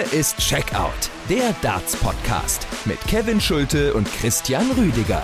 Hier ist Checkout, der Darts-Podcast mit Kevin Schulte und Christian Rüdiger.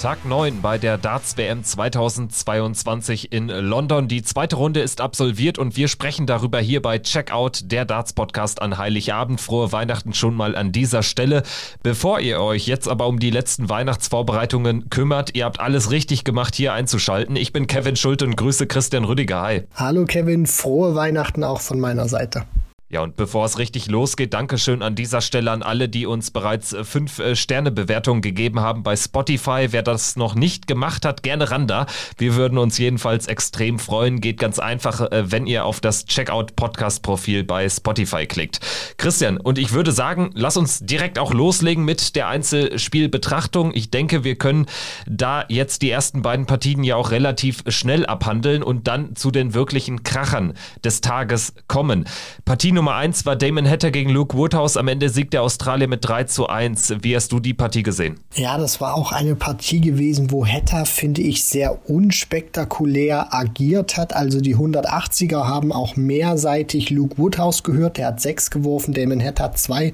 Tag 9 bei der Darts WM 2022 in London. Die zweite Runde ist absolviert und wir sprechen darüber hier bei Checkout, der Darts Podcast an Heiligabend. Frohe Weihnachten schon mal an dieser Stelle. Bevor ihr euch jetzt aber um die letzten Weihnachtsvorbereitungen kümmert, ihr habt alles richtig gemacht, hier einzuschalten. Ich bin Kevin Schulte und grüße Christian Rüdiger. Hi. Hallo Kevin, frohe Weihnachten auch von meiner Seite. Ja, und bevor es richtig losgeht, Dankeschön an dieser Stelle an alle, die uns bereits äh, fünf äh, Sterne-Bewertungen gegeben haben bei Spotify. Wer das noch nicht gemacht hat, gerne ran da. Wir würden uns jedenfalls extrem freuen. Geht ganz einfach, äh, wenn ihr auf das Checkout-Podcast-Profil bei Spotify klickt. Christian, und ich würde sagen, lass uns direkt auch loslegen mit der Einzelspielbetrachtung. Ich denke, wir können da jetzt die ersten beiden Partien ja auch relativ schnell abhandeln und dann zu den wirklichen Krachern des Tages kommen. Partie Nummer 1 war Damon Hatter gegen Luke Woodhouse. Am Ende siegt der Australier mit 3 zu 1. Wie hast du die Partie gesehen? Ja, das war auch eine Partie gewesen, wo Hatter, finde ich, sehr unspektakulär agiert hat. Also die 180er haben auch mehrseitig Luke Woodhouse gehört. Der hat 6 geworfen, Damon Hatter 2.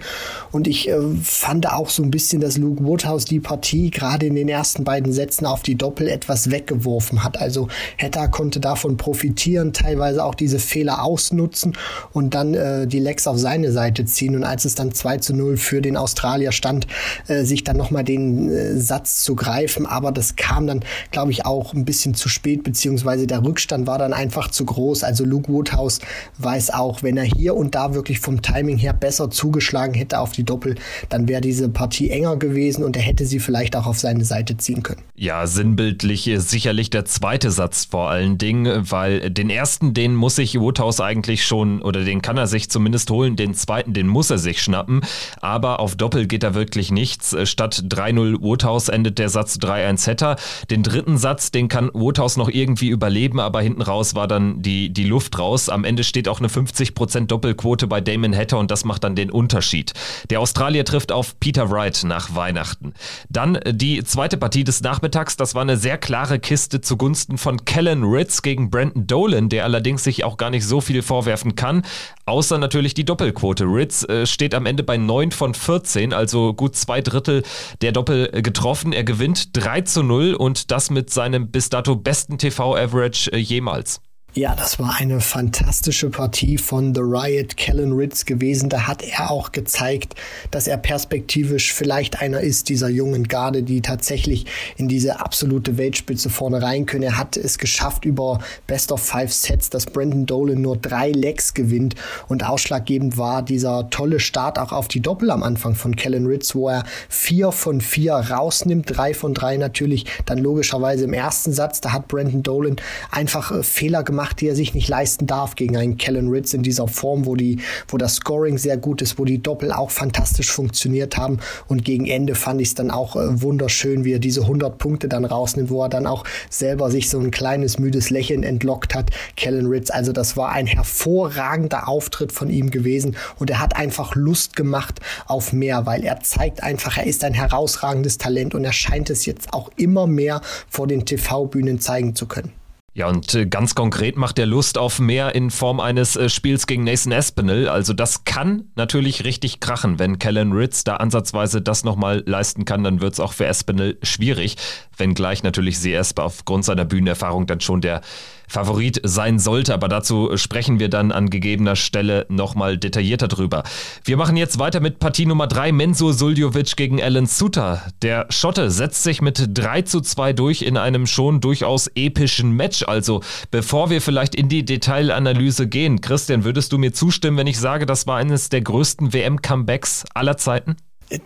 Und ich äh, fand auch so ein bisschen, dass Luke Woodhouse die Partie gerade in den ersten beiden Sätzen auf die Doppel etwas weggeworfen hat. Also Hatter konnte davon profitieren, teilweise auch diese Fehler ausnutzen und dann äh, äh, die Lecks auf seine Seite ziehen und als es dann 2 zu 0 für den Australier stand, äh, sich dann nochmal den äh, Satz zu greifen. Aber das kam dann, glaube ich, auch ein bisschen zu spät, beziehungsweise der Rückstand war dann einfach zu groß. Also Luke Woodhouse weiß auch, wenn er hier und da wirklich vom Timing her besser zugeschlagen hätte auf die Doppel, dann wäre diese Partie enger gewesen und er hätte sie vielleicht auch auf seine Seite ziehen können. Ja, sinnbildlich ist sicherlich der zweite Satz vor allen Dingen, weil den ersten, den muss sich Woodhouse eigentlich schon oder den kann er sich zumindest holen. Den zweiten, den muss er sich schnappen. Aber auf Doppel geht da wirklich nichts. Statt 3-0 Woodhouse endet der Satz 3-1 Hetter. Den dritten Satz, den kann Woodhouse noch irgendwie überleben, aber hinten raus war dann die, die Luft raus. Am Ende steht auch eine 50% Doppelquote bei Damon Hatter und das macht dann den Unterschied. Der Australier trifft auf Peter Wright nach Weihnachten. Dann die zweite Partie des Nachmittags, das war eine sehr klare Kiste zugunsten von Kellen Ritz gegen Brandon Dolan, der allerdings sich auch gar nicht so viel vorwerfen kann, außer natürlich die Doppelquote. Ritz äh, steht am Ende bei 9 von 14, also gut zwei Drittel der Doppel äh, getroffen. Er gewinnt 3 zu 0 und das mit seinem bis dato besten TV-Average äh, jemals. Ja, das war eine fantastische Partie von The Riot Kellen Ritz gewesen. Da hat er auch gezeigt, dass er perspektivisch vielleicht einer ist dieser jungen Garde, die tatsächlich in diese absolute Weltspitze vorne rein können. Er hat es geschafft über Best of Five Sets, dass Brandon Dolan nur drei Legs gewinnt und ausschlaggebend war dieser tolle Start auch auf die Doppel am Anfang von Kellen Ritz, wo er vier von vier rausnimmt, drei von drei natürlich dann logischerweise im ersten Satz. Da hat Brandon Dolan einfach äh, Fehler gemacht gemacht, die er sich nicht leisten darf gegen einen Kellen Ritz in dieser Form, wo die, wo das Scoring sehr gut ist, wo die Doppel auch fantastisch funktioniert haben. Und gegen Ende fand ich es dann auch äh, wunderschön, wie er diese 100 Punkte dann rausnimmt, wo er dann auch selber sich so ein kleines müdes Lächeln entlockt hat. Kellen Ritz, also das war ein hervorragender Auftritt von ihm gewesen und er hat einfach Lust gemacht auf mehr, weil er zeigt einfach, er ist ein herausragendes Talent und er scheint es jetzt auch immer mehr vor den TV-Bühnen zeigen zu können. Ja, und äh, ganz konkret macht er Lust auf mehr in Form eines äh, Spiels gegen Nathan Espinel. Also das kann natürlich richtig krachen. Wenn Kellen Ritz da ansatzweise das nochmal leisten kann, dann wird es auch für Espinel schwierig. Wenngleich natürlich Seesp aufgrund seiner Bühnenerfahrung dann schon der Favorit sein sollte. Aber dazu sprechen wir dann an gegebener Stelle nochmal detaillierter drüber. Wir machen jetzt weiter mit Partie Nummer 3, Mensur Suljovic gegen Alan Suter. Der Schotte setzt sich mit 3 zu 2 durch in einem schon durchaus epischen Match. Also bevor wir vielleicht in die Detailanalyse gehen, Christian, würdest du mir zustimmen, wenn ich sage, das war eines der größten WM-Comebacks aller Zeiten?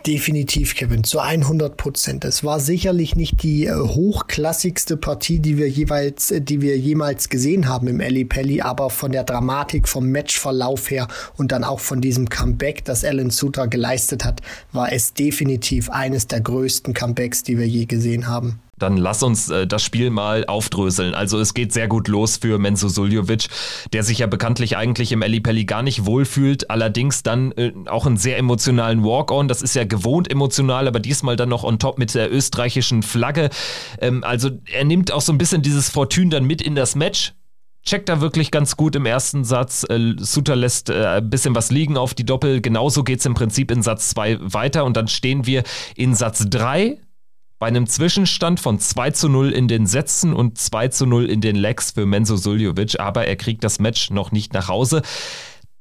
Definitiv, Kevin, zu 100 Prozent. Es war sicherlich nicht die äh, hochklassigste Partie, die wir jeweils, äh, die wir jemals gesehen haben im Ali Pelli, aber von der Dramatik, vom Matchverlauf her und dann auch von diesem Comeback, das Alan Suter geleistet hat, war es definitiv eines der größten Comebacks, die wir je gesehen haben. Dann lass uns äh, das Spiel mal aufdröseln. Also es geht sehr gut los für Menzo Suljovic, der sich ja bekanntlich eigentlich im Pelli gar nicht wohlfühlt, allerdings dann äh, auch einen sehr emotionalen Walk-On. Das ist ja gewohnt emotional, aber diesmal dann noch on top mit der österreichischen Flagge. Ähm, also er nimmt auch so ein bisschen dieses Fortune dann mit in das Match checkt da wirklich ganz gut im ersten Satz. Äh, Suter lässt äh, ein bisschen was liegen auf die Doppel. Genauso geht es im Prinzip in Satz 2 weiter und dann stehen wir in Satz 3 bei einem Zwischenstand von 2 zu 0 in den Sätzen und 2 zu 0 in den Legs für Menzo Suljovic, aber er kriegt das Match noch nicht nach Hause.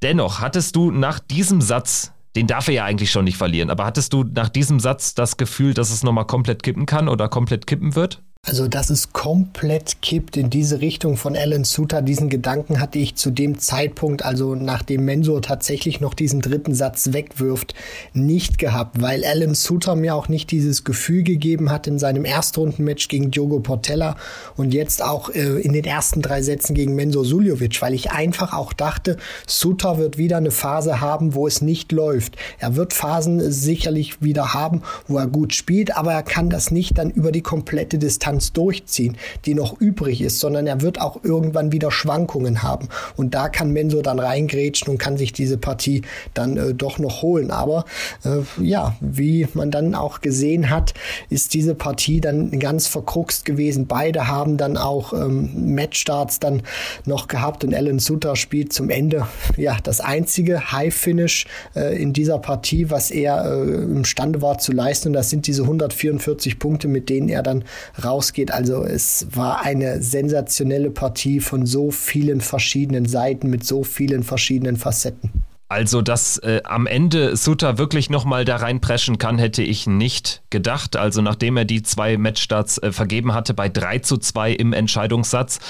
Dennoch hattest du nach diesem Satz den darf er ja eigentlich schon nicht verlieren. Aber hattest du nach diesem Satz das Gefühl, dass es nochmal komplett kippen kann oder komplett kippen wird? Also, dass es komplett kippt in diese Richtung von Alan Suter, diesen Gedanken hatte ich zu dem Zeitpunkt, also nachdem Mensur tatsächlich noch diesen dritten Satz wegwirft, nicht gehabt, weil Alan Suter mir auch nicht dieses Gefühl gegeben hat in seinem Erstrundenmatch gegen Diogo Portella und jetzt auch äh, in den ersten drei Sätzen gegen Mensur Suljovic, weil ich einfach auch dachte, Suter wird wieder eine Phase haben, wo es nicht läuft. Er wird Phasen sicherlich wieder haben, wo er gut spielt, aber er kann das nicht dann über die komplette Distanz Distanz durchziehen, die noch übrig ist, sondern er wird auch irgendwann wieder Schwankungen haben. Und da kann Mensur dann reingrätschen und kann sich diese Partie dann äh, doch noch holen. Aber äh, ja, wie man dann auch gesehen hat, ist diese Partie dann ganz verkruxt gewesen. Beide haben dann auch ähm, Matchstarts dann noch gehabt und Alan Sutter spielt zum Ende ja das einzige High Finish äh, in dieser Partie, was er äh, imstande war zu leisten. Und das sind diese 144 Punkte, mit denen er dann raus ausgeht. Also es war eine sensationelle Partie von so vielen verschiedenen Seiten mit so vielen verschiedenen Facetten. Also, dass äh, am Ende Suter wirklich nochmal da reinpreschen kann, hätte ich nicht gedacht. Also, nachdem er die zwei Matchstarts äh, vergeben hatte bei 3 zu 2 im Entscheidungssatz,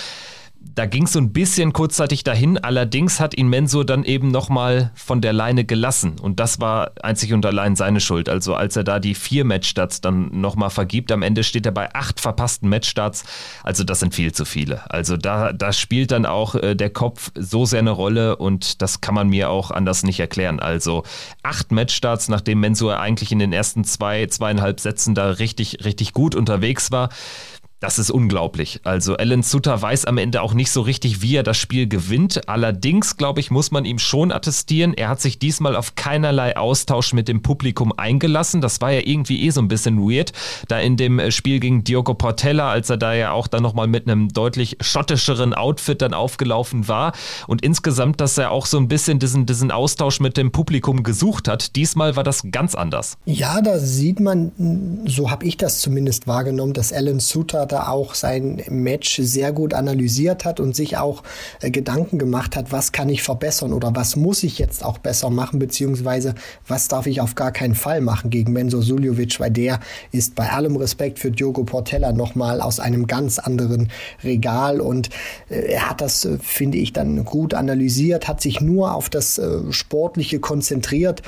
da ging es so ein bisschen kurzzeitig dahin, allerdings hat ihn Mensur dann eben nochmal von der Leine gelassen und das war einzig und allein seine Schuld. Also als er da die vier Matchstarts dann nochmal vergibt, am Ende steht er bei acht verpassten Matchstarts, also das sind viel zu viele. Also da, da spielt dann auch äh, der Kopf so sehr eine Rolle und das kann man mir auch anders nicht erklären. Also acht Matchstarts, nachdem Mensur eigentlich in den ersten zwei, zweieinhalb Sätzen da richtig, richtig gut unterwegs war, das ist unglaublich. Also Alan Sutter weiß am Ende auch nicht so richtig, wie er das Spiel gewinnt. Allerdings, glaube ich, muss man ihm schon attestieren, er hat sich diesmal auf keinerlei Austausch mit dem Publikum eingelassen. Das war ja irgendwie eh so ein bisschen weird, da in dem äh, Spiel gegen Diogo Portella, als er da ja auch dann nochmal mit einem deutlich schottischeren Outfit dann aufgelaufen war. Und insgesamt, dass er auch so ein bisschen diesen, diesen Austausch mit dem Publikum gesucht hat. Diesmal war das ganz anders. Ja, da sieht man, so habe ich das zumindest wahrgenommen, dass Alan Sutter da auch sein Match sehr gut analysiert hat und sich auch äh, Gedanken gemacht hat, was kann ich verbessern oder was muss ich jetzt auch besser machen, beziehungsweise was darf ich auf gar keinen Fall machen gegen Menzo Suljovic, weil der ist bei allem Respekt für Diogo Portella nochmal aus einem ganz anderen Regal und äh, er hat das, äh, finde ich, dann gut analysiert, hat sich nur auf das äh, Sportliche konzentriert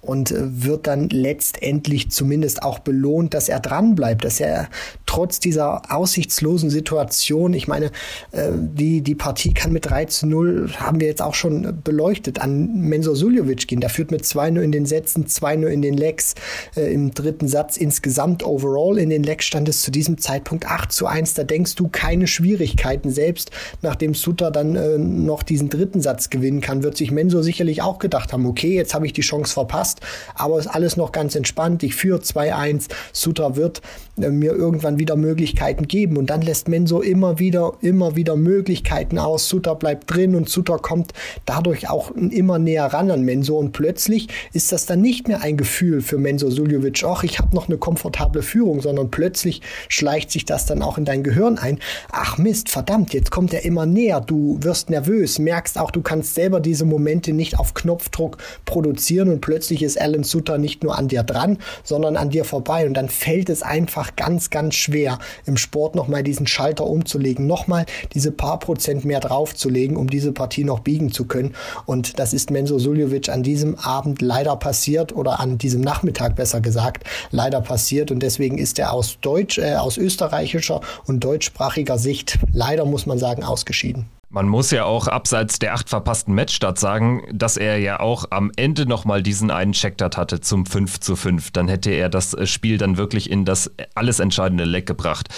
und äh, wird dann letztendlich zumindest auch belohnt, dass er dran bleibt, dass er trotz dieser aussichtslosen Situation, ich meine, äh, die, die Partie kann mit 3 zu 0, haben wir jetzt auch schon beleuchtet, an Mensur Suljovic gehen. Der führt mit 2-0 in den Sätzen, 2-0 in den Legs, äh, im dritten Satz insgesamt overall. In den Legs stand es zu diesem Zeitpunkt 8 zu 1. Da denkst du keine Schwierigkeiten. Selbst nachdem Sutter dann noch diesen dritten Satz gewinnen kann, wird sich Mensur sicherlich auch gedacht haben, okay, jetzt habe ich die Chance verpasst, aber ist alles noch ganz entspannt. Ich führe 2-1. Sutter wird äh, mir irgendwann wieder Möglichkeiten geben. Und dann lässt Menso immer wieder, immer wieder Möglichkeiten aus. Sutter bleibt drin und Sutter kommt dadurch auch immer näher ran an Menso. Und plötzlich ist das dann nicht mehr ein Gefühl für Menso Suljovic, ach, ich habe noch eine komfortable Führung, sondern plötzlich schleicht sich das dann auch in dein Gehirn ein. Ach Mist, verdammt, jetzt kommt er immer näher. Du wirst nervös, merkst auch, du kannst selber diese Momente nicht auf Knopfdruck produzieren und plötzlich ist Alan Sutter nicht nur an dir dran, sondern an dir vorbei. Und dann fällt es einfach ganz, ganz schwer, im Sport nochmal diesen Schalter umzulegen, nochmal diese paar Prozent mehr draufzulegen, um diese Partie noch biegen zu können. Und das ist Menzo Suljovic an diesem Abend leider passiert oder an diesem Nachmittag besser gesagt, leider passiert. Und deswegen ist er aus Deutsch, äh, aus österreichischer und deutschsprachiger Sicht leider, muss man sagen, ausgeschieden. Man muss ja auch abseits der acht verpassten Matchstarts sagen, dass er ja auch am Ende nochmal diesen einen Checkdart hatte zum 5 zu 5. Dann hätte er das Spiel dann wirklich in das alles entscheidende Leck gebracht.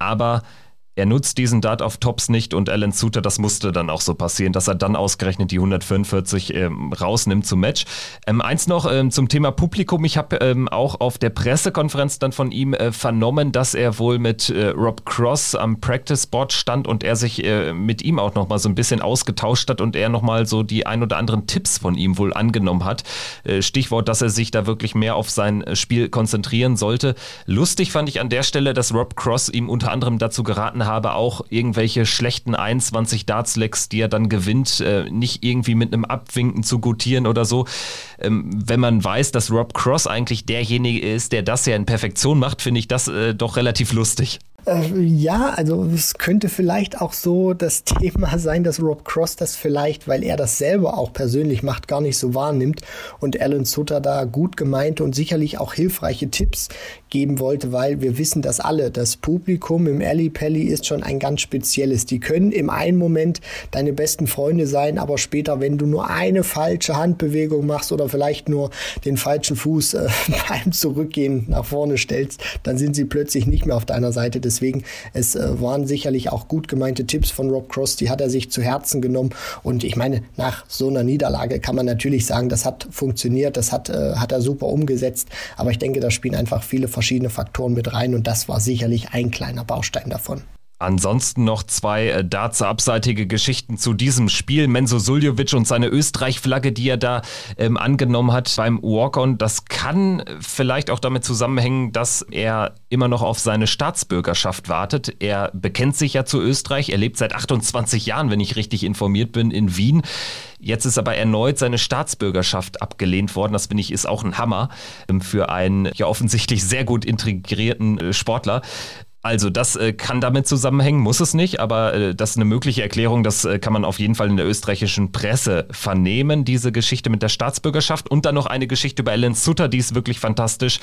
Aber er nutzt diesen Dart auf Tops nicht und Alan Suter, das musste dann auch so passieren, dass er dann ausgerechnet die 145 ähm, rausnimmt zum Match. Ähm, eins noch ähm, zum Thema Publikum. Ich habe ähm, auch auf der Pressekonferenz dann von ihm äh, vernommen, dass er wohl mit äh, Rob Cross am Practice Board stand und er sich äh, mit ihm auch nochmal so ein bisschen ausgetauscht hat und er nochmal so die ein oder anderen Tipps von ihm wohl angenommen hat. Äh, Stichwort, dass er sich da wirklich mehr auf sein Spiel konzentrieren sollte. Lustig fand ich an der Stelle, dass Rob Cross ihm unter anderem dazu geraten habe, auch irgendwelche schlechten 21 Darts-Lecks, die er dann gewinnt, äh, nicht irgendwie mit einem Abwinken zu gutieren oder so. Ähm, wenn man weiß, dass Rob Cross eigentlich derjenige ist, der das ja in Perfektion macht, finde ich das äh, doch relativ lustig. Äh, ja, also es könnte vielleicht auch so das Thema sein, dass Rob Cross das vielleicht, weil er das selber auch persönlich macht, gar nicht so wahrnimmt und Alan Sutter da gut gemeinte und sicherlich auch hilfreiche Tipps geben wollte, weil wir wissen das alle. Das Publikum im Alley Pally ist schon ein ganz spezielles. Die können im einen Moment deine besten Freunde sein, aber später, wenn du nur eine falsche Handbewegung machst oder vielleicht nur den falschen Fuß äh, beim Zurückgehen nach vorne stellst, dann sind sie plötzlich nicht mehr auf deiner Seite. Deswegen, es äh, waren sicherlich auch gut gemeinte Tipps von Rob Cross, die hat er sich zu Herzen genommen. Und ich meine, nach so einer Niederlage kann man natürlich sagen, das hat funktioniert, das hat, äh, hat er super umgesetzt. Aber ich denke, da spielen einfach viele verschiedene Faktoren mit rein und das war sicherlich ein kleiner Baustein davon. Ansonsten noch zwei äh, Darts-abseitige Geschichten zu diesem Spiel. Menzo Suljovic und seine Österreich-Flagge, die er da ähm, angenommen hat beim Walk-On. Das kann vielleicht auch damit zusammenhängen, dass er immer noch auf seine Staatsbürgerschaft wartet. Er bekennt sich ja zu Österreich. Er lebt seit 28 Jahren, wenn ich richtig informiert bin, in Wien. Jetzt ist aber erneut seine Staatsbürgerschaft abgelehnt worden. Das finde ich ist auch ein Hammer ähm, für einen ja offensichtlich sehr gut integrierten äh, Sportler. Also das äh, kann damit zusammenhängen, muss es nicht, aber äh, das ist eine mögliche Erklärung, das äh, kann man auf jeden Fall in der österreichischen Presse vernehmen, diese Geschichte mit der Staatsbürgerschaft. Und dann noch eine Geschichte über Alan Sutter, die ist wirklich fantastisch.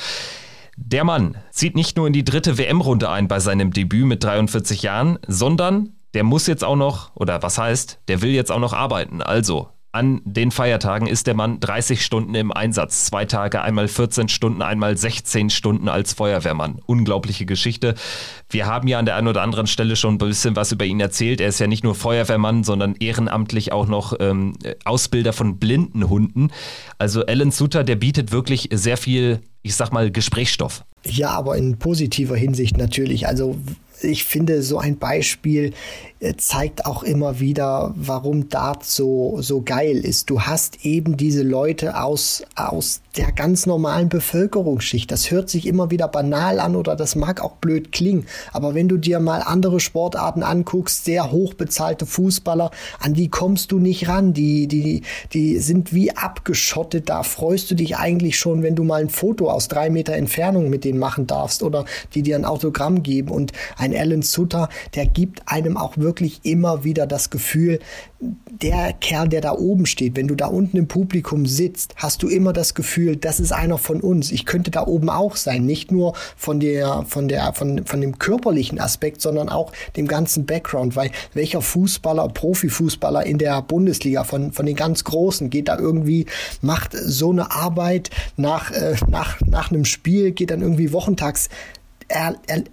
Der Mann zieht nicht nur in die dritte WM-Runde ein bei seinem Debüt mit 43 Jahren, sondern der muss jetzt auch noch, oder was heißt, der will jetzt auch noch arbeiten. Also an den Feiertagen ist der Mann 30 Stunden im Einsatz. Zwei Tage, einmal 14 Stunden, einmal 16 Stunden als Feuerwehrmann. Unglaubliche Geschichte. Wir haben ja an der einen oder anderen Stelle schon ein bisschen was über ihn erzählt. Er ist ja nicht nur Feuerwehrmann, sondern ehrenamtlich auch noch ähm, Ausbilder von Blindenhunden. Also Alan Suter, der bietet wirklich sehr viel, ich sag mal, Gesprächsstoff. Ja, aber in positiver Hinsicht natürlich. Also ich finde, so ein Beispiel zeigt auch immer wieder, warum Dart so, so geil ist. Du hast eben diese Leute aus, aus der ganz normalen Bevölkerungsschicht. Das hört sich immer wieder banal an oder das mag auch blöd klingen. Aber wenn du dir mal andere Sportarten anguckst, sehr hochbezahlte Fußballer, an die kommst du nicht ran. Die, die, die sind wie abgeschottet. Da freust du dich eigentlich schon, wenn du mal ein Foto aus drei Meter Entfernung mit denen machen darfst oder die dir ein Autogramm geben. Und ein Alan Sutter, der gibt einem auch wirklich immer wieder das Gefühl, der Kerl, der da oben steht, wenn du da unten im Publikum sitzt, hast du immer das Gefühl, das ist einer von uns. Ich könnte da oben auch sein, nicht nur von der, von der, von, von dem körperlichen Aspekt, sondern auch dem ganzen Background, weil welcher Fußballer, Profifußballer in der Bundesliga von, von den ganz Großen geht da irgendwie, macht so eine Arbeit nach, äh, nach, nach einem Spiel, geht dann irgendwie wochentags. Er, er,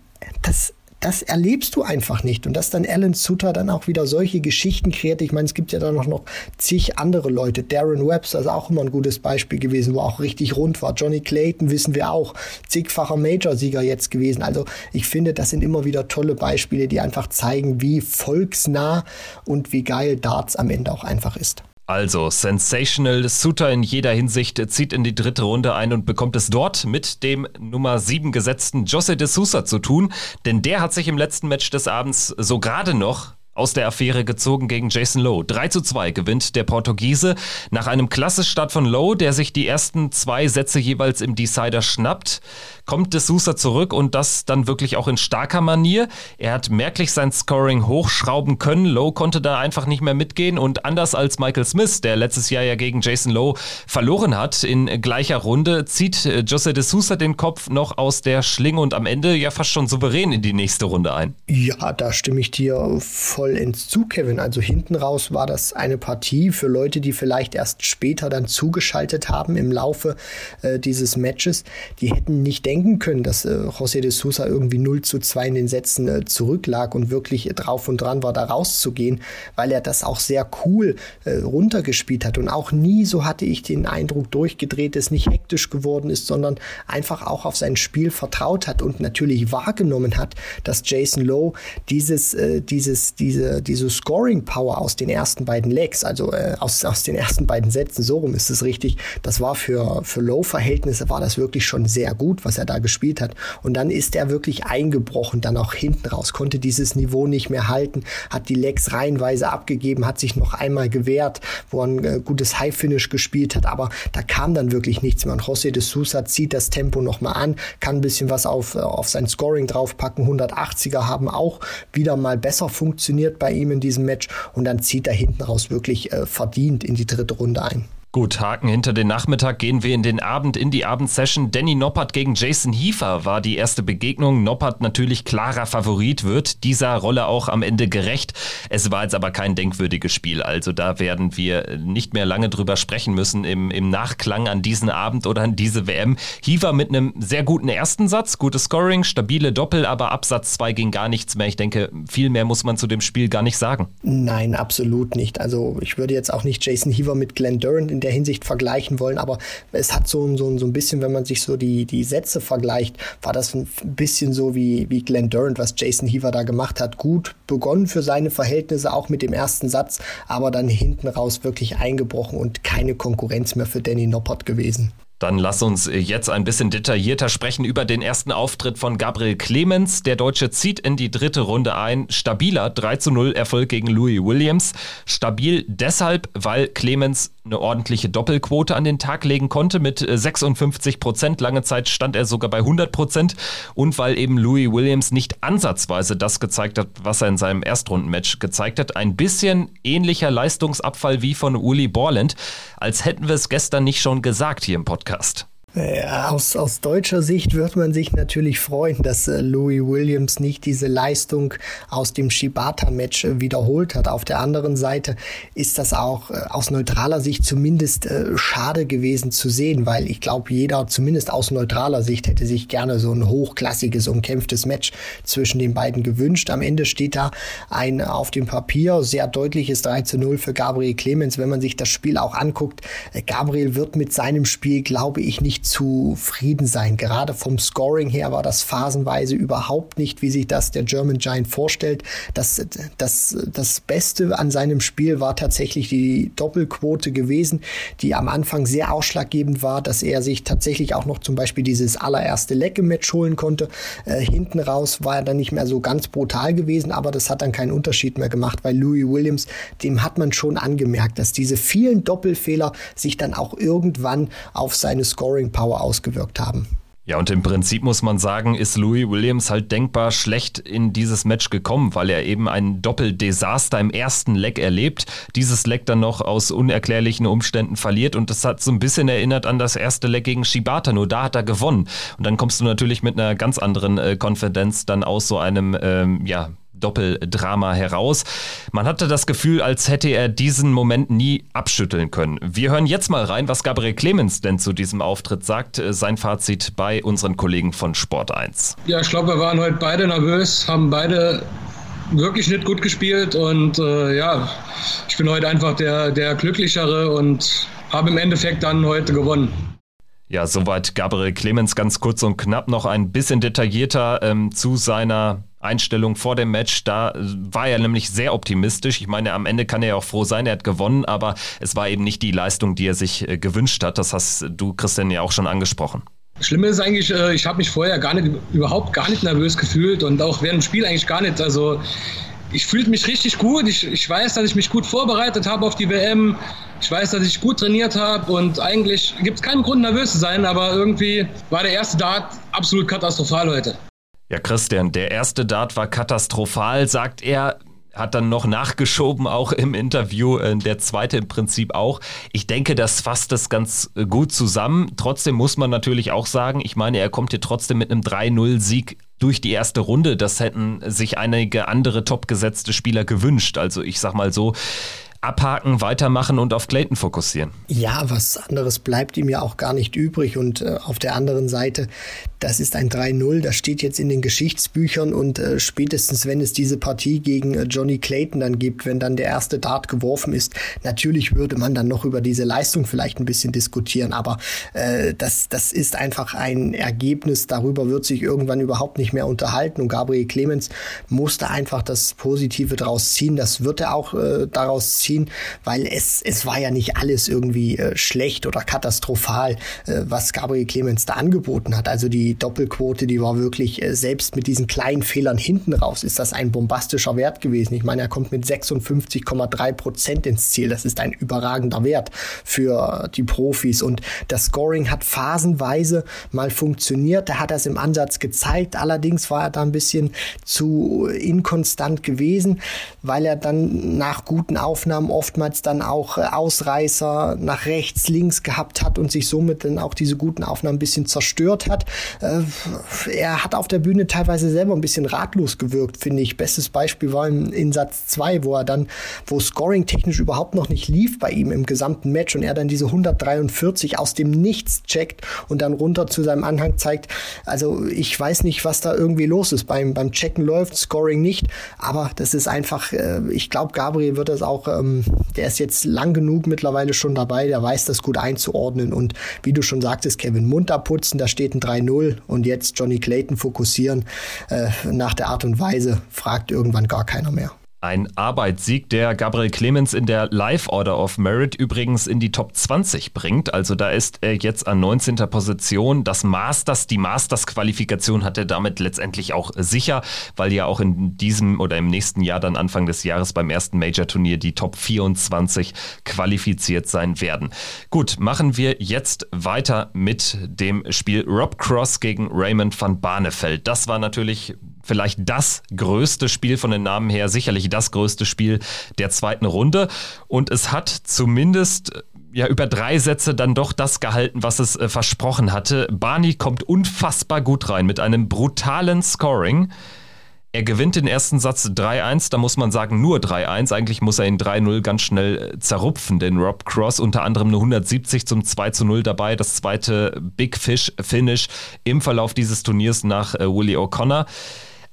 das, das erlebst du einfach nicht. Und dass dann Alan Sutter dann auch wieder solche Geschichten kreiert. Ich meine, es gibt ja dann noch, noch zig andere Leute. Darren Webster ist auch immer ein gutes Beispiel gewesen, wo auch richtig rund war. Johnny Clayton wissen wir auch. Zigfacher Major-Sieger jetzt gewesen. Also ich finde, das sind immer wieder tolle Beispiele, die einfach zeigen, wie volksnah und wie geil Darts am Ende auch einfach ist. Also, sensational. Suter in jeder Hinsicht zieht in die dritte Runde ein und bekommt es dort mit dem Nummer 7 gesetzten Jose de Sousa zu tun, denn der hat sich im letzten Match des Abends so gerade noch aus der Affäre gezogen gegen Jason Lowe. 3 zu 2 gewinnt der Portugiese nach einem Klasse-Start von Lowe, der sich die ersten zwei Sätze jeweils im Decider schnappt kommt De Sousa zurück und das dann wirklich auch in starker Manier. Er hat merklich sein Scoring hochschrauben können. Lowe konnte da einfach nicht mehr mitgehen und anders als Michael Smith, der letztes Jahr ja gegen Jason Lowe verloren hat in gleicher Runde, zieht äh, Jose De Sousa den Kopf noch aus der Schlinge und am Ende ja fast schon souverän in die nächste Runde ein. Ja, da stimme ich dir voll ins zu, Kevin. Also hinten raus war das eine Partie für Leute, die vielleicht erst später dann zugeschaltet haben im Laufe äh, dieses Matches. Die hätten nicht denken denken können, dass äh, José de Sousa irgendwie 0 zu 2 in den Sätzen äh, zurücklag und wirklich drauf und dran war, da rauszugehen, weil er das auch sehr cool äh, runtergespielt hat. Und auch nie, so hatte ich den Eindruck, durchgedreht ist, nicht hektisch geworden ist, sondern einfach auch auf sein Spiel vertraut hat und natürlich wahrgenommen hat, dass Jason Lowe dieses, äh, dieses, diese, diese Scoring Power aus den ersten beiden Legs, also äh, aus, aus den ersten beiden Sätzen, so rum ist es richtig, das war für, für Lowe-Verhältnisse war das wirklich schon sehr gut, was er da gespielt hat. Und dann ist er wirklich eingebrochen, dann auch hinten raus, konnte dieses Niveau nicht mehr halten, hat die Legs reihenweise abgegeben, hat sich noch einmal gewehrt, wo ein äh, gutes High-Finish gespielt hat, aber da kam dann wirklich nichts mehr. Und José de Sousa zieht das Tempo nochmal an, kann ein bisschen was auf, äh, auf sein Scoring draufpacken. 180er haben auch wieder mal besser funktioniert bei ihm in diesem Match und dann zieht er hinten raus wirklich äh, verdient in die dritte Runde ein. Gut, Haken hinter den Nachmittag gehen wir in den Abend, in die Abendsession. Danny Noppert gegen Jason Hiefer war die erste Begegnung. Noppert natürlich klarer Favorit, wird dieser Rolle auch am Ende gerecht. Es war jetzt aber kein denkwürdiges Spiel, also da werden wir nicht mehr lange drüber sprechen müssen im, im Nachklang an diesen Abend oder an diese WM. Hiefer mit einem sehr guten ersten Satz, gutes Scoring, stabile Doppel, aber Absatz 2 ging gar nichts mehr. Ich denke, viel mehr muss man zu dem Spiel gar nicht sagen. Nein, absolut nicht. Also ich würde jetzt auch nicht Jason Hiefer mit Glenn Durant in der Hinsicht vergleichen wollen, aber es hat so, so, so ein bisschen, wenn man sich so die, die Sätze vergleicht, war das ein bisschen so wie, wie Glenn Durant, was Jason Heaver da gemacht hat. Gut begonnen für seine Verhältnisse, auch mit dem ersten Satz, aber dann hinten raus wirklich eingebrochen und keine Konkurrenz mehr für Danny Noppert gewesen. Dann lass uns jetzt ein bisschen detaillierter sprechen über den ersten Auftritt von Gabriel Clemens. Der Deutsche zieht in die dritte Runde ein. Stabiler 3 zu 0 Erfolg gegen Louis Williams. Stabil deshalb, weil Clemens eine ordentliche Doppelquote an den Tag legen konnte mit 56 Prozent. Lange Zeit stand er sogar bei 100 Prozent. Und weil eben Louis Williams nicht ansatzweise das gezeigt hat, was er in seinem Erstrundenmatch gezeigt hat. Ein bisschen ähnlicher Leistungsabfall wie von Uli Borland. Als hätten wir es gestern nicht schon gesagt hier im Podcast. Podcast. Aus, aus deutscher Sicht wird man sich natürlich freuen, dass äh, Louis Williams nicht diese Leistung aus dem Shibata-Match äh, wiederholt hat. Auf der anderen Seite ist das auch äh, aus neutraler Sicht zumindest schade gewesen zu sehen, weil ich glaube, jeder zumindest aus neutraler Sicht hätte sich gerne so ein hochklassiges, umkämpftes Match zwischen den beiden gewünscht. Am Ende steht da ein auf dem Papier sehr deutliches 3 zu 0 für Gabriel Clemens. Wenn man sich das Spiel auch anguckt, Gabriel wird mit seinem Spiel, glaube ich, nicht zufrieden sein. Gerade vom Scoring her war das phasenweise überhaupt nicht, wie sich das der German Giant vorstellt. Das, das, das Beste an seinem Spiel war tatsächlich die Doppelquote gewesen, die am Anfang sehr ausschlaggebend war, dass er sich tatsächlich auch noch zum Beispiel dieses allererste Lecke-Match holen konnte. Äh, hinten raus war er dann nicht mehr so ganz brutal gewesen, aber das hat dann keinen Unterschied mehr gemacht, weil Louis Williams, dem hat man schon angemerkt, dass diese vielen Doppelfehler sich dann auch irgendwann auf seine Scoring Power ausgewirkt haben. Ja, und im Prinzip muss man sagen, ist Louis Williams halt denkbar schlecht in dieses Match gekommen, weil er eben ein Doppeldesaster im ersten Leck erlebt, dieses Leck dann noch aus unerklärlichen Umständen verliert und das hat so ein bisschen erinnert an das erste Leck gegen Shibata, nur da hat er gewonnen. Und dann kommst du natürlich mit einer ganz anderen äh, Konfidenz dann aus so einem, ähm, ja, Doppeldrama heraus. Man hatte das Gefühl, als hätte er diesen Moment nie abschütteln können. Wir hören jetzt mal rein, was Gabriel Clemens denn zu diesem Auftritt sagt. Sein Fazit bei unseren Kollegen von Sport 1. Ja, ich glaube, wir waren heute beide nervös, haben beide wirklich nicht gut gespielt und äh, ja, ich bin heute einfach der, der Glücklichere und habe im Endeffekt dann heute gewonnen. Ja, soweit Gabriel Clemens ganz kurz und knapp noch ein bisschen detaillierter ähm, zu seiner Einstellung vor dem Match, da war er nämlich sehr optimistisch. Ich meine, am Ende kann er ja auch froh sein, er hat gewonnen, aber es war eben nicht die Leistung, die er sich äh, gewünscht hat. Das hast du, Christian, ja auch schon angesprochen. Schlimme ist eigentlich, äh, ich habe mich vorher gar nicht, überhaupt gar nicht nervös gefühlt und auch während dem Spiel eigentlich gar nicht. Also ich fühlte mich richtig gut. Ich, ich weiß, dass ich mich gut vorbereitet habe auf die WM. Ich weiß, dass ich gut trainiert habe und eigentlich gibt es keinen Grund, nervös zu sein, aber irgendwie war der erste Dart absolut katastrophal heute. Ja, Christian, der erste Dart war katastrophal, sagt er hat dann noch nachgeschoben, auch im Interview, äh, der zweite im Prinzip auch. Ich denke, das fasst das ganz äh, gut zusammen. Trotzdem muss man natürlich auch sagen, ich meine, er kommt hier trotzdem mit einem 3-0-Sieg durch die erste Runde. Das hätten sich einige andere topgesetzte Spieler gewünscht. Also ich sag mal so, abhaken, weitermachen und auf Clayton fokussieren. Ja, was anderes bleibt ihm ja auch gar nicht übrig. Und äh, auf der anderen Seite, das ist ein 3-0, das steht jetzt in den Geschichtsbüchern und äh, spätestens, wenn es diese Partie gegen äh, Johnny Clayton dann gibt, wenn dann der erste Dart geworfen ist, natürlich würde man dann noch über diese Leistung vielleicht ein bisschen diskutieren, aber äh, das, das ist einfach ein Ergebnis, darüber wird sich irgendwann überhaupt nicht mehr unterhalten und Gabriel Clemens musste einfach das Positive daraus ziehen, das wird er auch äh, daraus ziehen, weil es, es war ja nicht alles irgendwie äh, schlecht oder katastrophal, äh, was Gabriel Clemens da angeboten hat, also die die Doppelquote, die war wirklich äh, selbst mit diesen kleinen Fehlern hinten raus, ist das ein bombastischer Wert gewesen. Ich meine, er kommt mit 56,3 Prozent ins Ziel. Das ist ein überragender Wert für die Profis. Und das Scoring hat phasenweise mal funktioniert. Da hat er es im Ansatz gezeigt. Allerdings war er da ein bisschen zu inkonstant gewesen, weil er dann nach guten Aufnahmen oftmals dann auch äh, Ausreißer nach rechts, links gehabt hat und sich somit dann auch diese guten Aufnahmen ein bisschen zerstört hat. Äh, er hat auf der Bühne teilweise selber ein bisschen ratlos gewirkt, finde ich. Bestes Beispiel war in, in Satz 2, wo er dann, wo Scoring technisch überhaupt noch nicht lief bei ihm im gesamten Match und er dann diese 143 aus dem Nichts checkt und dann runter zu seinem Anhang zeigt. Also ich weiß nicht, was da irgendwie los ist. Beim, beim Checken läuft, Scoring nicht, aber das ist einfach, äh, ich glaube, Gabriel wird das auch, ähm, der ist jetzt lang genug mittlerweile schon dabei, der weiß das gut einzuordnen und wie du schon sagtest, Kevin, munter putzen, da steht ein 3-0 und jetzt Johnny Clayton fokussieren äh, nach der Art und Weise, fragt irgendwann gar keiner mehr. Ein Arbeitssieg, der Gabriel Clemens in der Live Order of Merit übrigens in die Top 20 bringt. Also da ist er jetzt an 19. Position. Das Masters, die Masters-Qualifikation hat er damit letztendlich auch sicher, weil ja auch in diesem oder im nächsten Jahr dann Anfang des Jahres beim ersten Major-Turnier die Top 24 qualifiziert sein werden. Gut, machen wir jetzt weiter mit dem Spiel Rob Cross gegen Raymond van Barneveld. Das war natürlich vielleicht das größte Spiel von den Namen her, sicherlich das größte Spiel der zweiten Runde. Und es hat zumindest ja über drei Sätze dann doch das gehalten, was es äh, versprochen hatte. Barney kommt unfassbar gut rein mit einem brutalen Scoring. Er gewinnt den ersten Satz 3-1, da muss man sagen nur 3-1. Eigentlich muss er ihn 3-0 ganz schnell äh, zerrupfen, denn Rob Cross unter anderem eine 170 zum 2-0 dabei. Das zweite Big Fish Finish im Verlauf dieses Turniers nach äh, Willie O'Connor.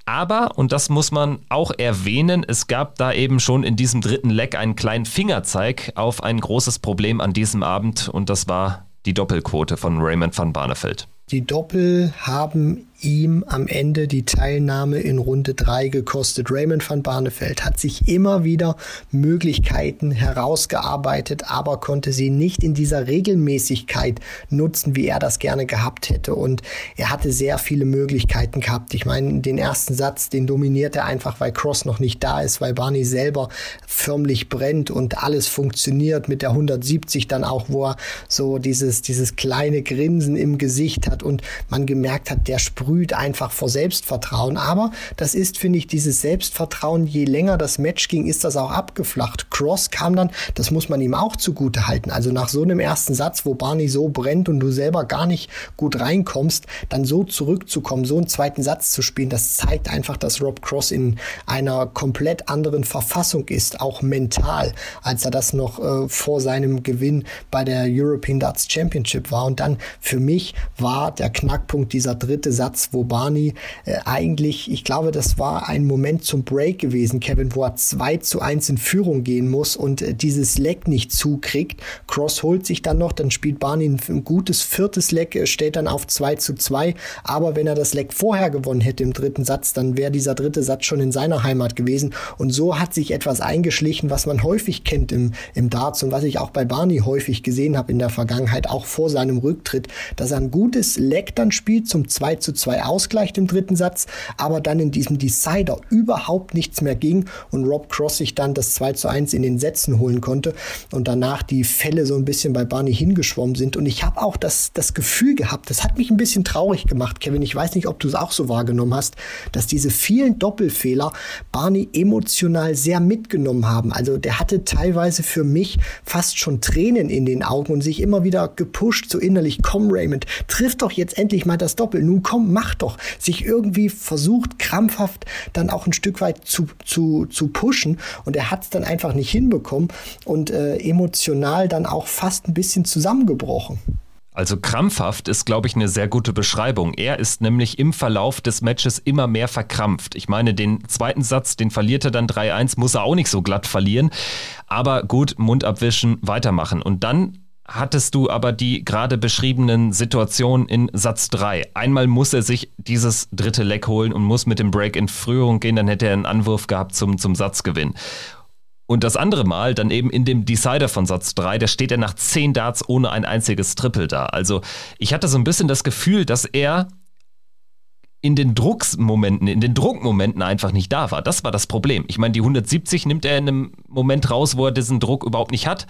Aber, und das muss man auch erwähnen, es gab da eben schon in diesem dritten Leck einen kleinen Fingerzeig auf ein großes Problem an diesem Abend und das war die Doppelquote von Raymond van Barneveld. Die Doppel haben ihm am Ende die Teilnahme in Runde 3 gekostet. Raymond van Barneveld hat sich immer wieder Möglichkeiten herausgearbeitet, aber konnte sie nicht in dieser Regelmäßigkeit nutzen, wie er das gerne gehabt hätte. Und er hatte sehr viele Möglichkeiten gehabt. Ich meine, den ersten Satz, den dominiert er einfach, weil Cross noch nicht da ist, weil Barney selber förmlich brennt und alles funktioniert mit der 170 dann auch, wo er so dieses, dieses kleine Grinsen im Gesicht hat und man gemerkt hat, der sprüht sprüht einfach vor Selbstvertrauen. Aber das ist, finde ich, dieses Selbstvertrauen, je länger das Match ging, ist das auch abgeflacht. Cross kam dann, das muss man ihm auch zugute halten. Also nach so einem ersten Satz, wo Barney so brennt und du selber gar nicht gut reinkommst, dann so zurückzukommen, so einen zweiten Satz zu spielen, das zeigt einfach, dass Rob Cross in einer komplett anderen Verfassung ist, auch mental, als er das noch äh, vor seinem Gewinn bei der European Darts Championship war. Und dann für mich war der Knackpunkt dieser dritte Satz, wo Barney äh, eigentlich, ich glaube, das war ein Moment zum Break gewesen, Kevin, wo er 2 zu 1 in Führung gehen muss und äh, dieses Leck nicht zukriegt. Cross holt sich dann noch, dann spielt Barney ein, ein gutes viertes Leck, äh, stellt dann auf 2 zu 2. Aber wenn er das Leck vorher gewonnen hätte im dritten Satz, dann wäre dieser dritte Satz schon in seiner Heimat gewesen. Und so hat sich etwas eingeschlichen, was man häufig kennt im, im Darts und was ich auch bei Barney häufig gesehen habe in der Vergangenheit, auch vor seinem Rücktritt, dass er ein gutes Leck dann spielt zum 2 zu 2 2 ausgleicht im dritten Satz, aber dann in diesem Decider überhaupt nichts mehr ging und Rob Cross sich dann das 2 zu 1 in den Sätzen holen konnte und danach die Fälle so ein bisschen bei Barney hingeschwommen sind. Und ich habe auch das, das Gefühl gehabt, das hat mich ein bisschen traurig gemacht, Kevin. Ich weiß nicht, ob du es auch so wahrgenommen hast, dass diese vielen Doppelfehler Barney emotional sehr mitgenommen haben. Also der hatte teilweise für mich fast schon Tränen in den Augen und sich immer wieder gepusht, so innerlich, komm Raymond, triff doch jetzt endlich mal das Doppel. Nun komm, mach mach doch, sich irgendwie versucht, krampfhaft dann auch ein Stück weit zu, zu, zu pushen und er hat es dann einfach nicht hinbekommen und äh, emotional dann auch fast ein bisschen zusammengebrochen. Also krampfhaft ist, glaube ich, eine sehr gute Beschreibung. Er ist nämlich im Verlauf des Matches immer mehr verkrampft. Ich meine, den zweiten Satz, den verliert er dann 3-1, muss er auch nicht so glatt verlieren. Aber gut, Mund abwischen, weitermachen. Und dann hattest du aber die gerade beschriebenen Situationen in Satz 3. Einmal muss er sich dieses dritte Leck holen und muss mit dem Break in Führung gehen, dann hätte er einen Anwurf gehabt zum, zum Satzgewinn. Und das andere Mal dann eben in dem Decider von Satz 3, da steht er nach 10 Darts ohne ein einziges Triple da. Also ich hatte so ein bisschen das Gefühl, dass er in den Drucksmomenten, in den Druckmomenten einfach nicht da war. Das war das Problem. Ich meine, die 170 nimmt er in einem Moment raus, wo er diesen Druck überhaupt nicht hat.